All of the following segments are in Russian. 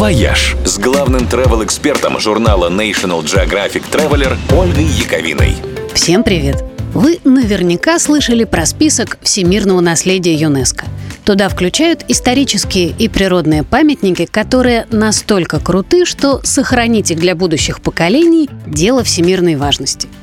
«Вояж» с главным travel-экспертом журнала National Geographic Traveler Ольгой Яковиной. Всем привет! Вы наверняка слышали про список всемирного наследия ЮНЕСКо. Туда включают исторические и природные памятники, которые настолько круты, что сохранить их для будущих поколений – дело всемирной важности –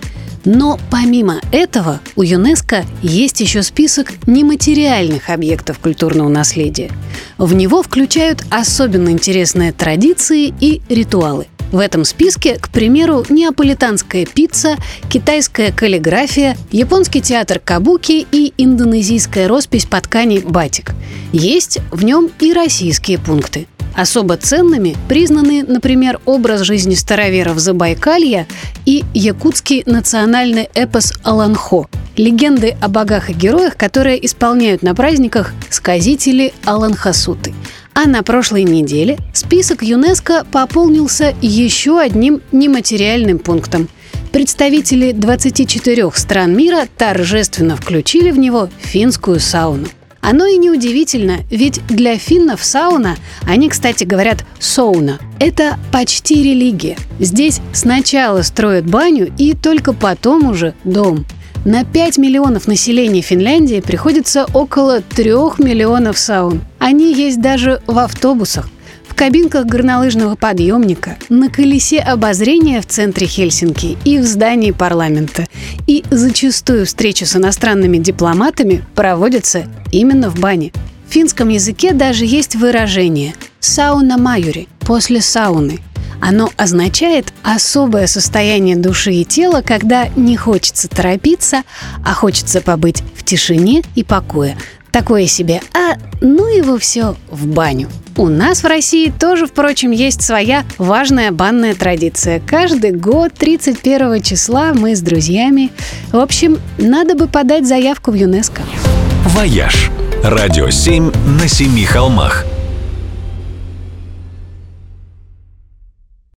но помимо этого у ЮНЕСКО есть еще список нематериальных объектов культурного наследия. В него включают особенно интересные традиции и ритуалы. В этом списке, к примеру, неаполитанская пицца, китайская каллиграфия, японский театр кабуки и индонезийская роспись по ткани батик. Есть в нем и российские пункты – Особо ценными признаны, например, образ жизни староверов Забайкалья и якутский национальный эпос «Аланхо», легенды о богах и героях, которые исполняют на праздниках сказители Аланхасуты. А на прошлой неделе список ЮНЕСКО пополнился еще одним нематериальным пунктом. Представители 24 стран мира торжественно включили в него финскую сауну. Оно и неудивительно, ведь для финнов сауна, они, кстати, говорят «сауна», это почти религия. Здесь сначала строят баню и только потом уже дом. На 5 миллионов населения Финляндии приходится около 3 миллионов саун. Они есть даже в автобусах кабинках горнолыжного подъемника, на колесе обозрения в центре Хельсинки и в здании парламента. И зачастую встречи с иностранными дипломатами проводятся именно в бане. В финском языке даже есть выражение «сауна майори» – «после сауны». Оно означает особое состояние души и тела, когда не хочется торопиться, а хочется побыть в тишине и покое. Такое себе «а ну его все в баню». У нас в России тоже, впрочем, есть своя важная банная традиция. Каждый год 31 числа мы с друзьями. В общем, надо бы подать заявку в ЮНЕСКО. «Вояж» – радио 7 на семи холмах –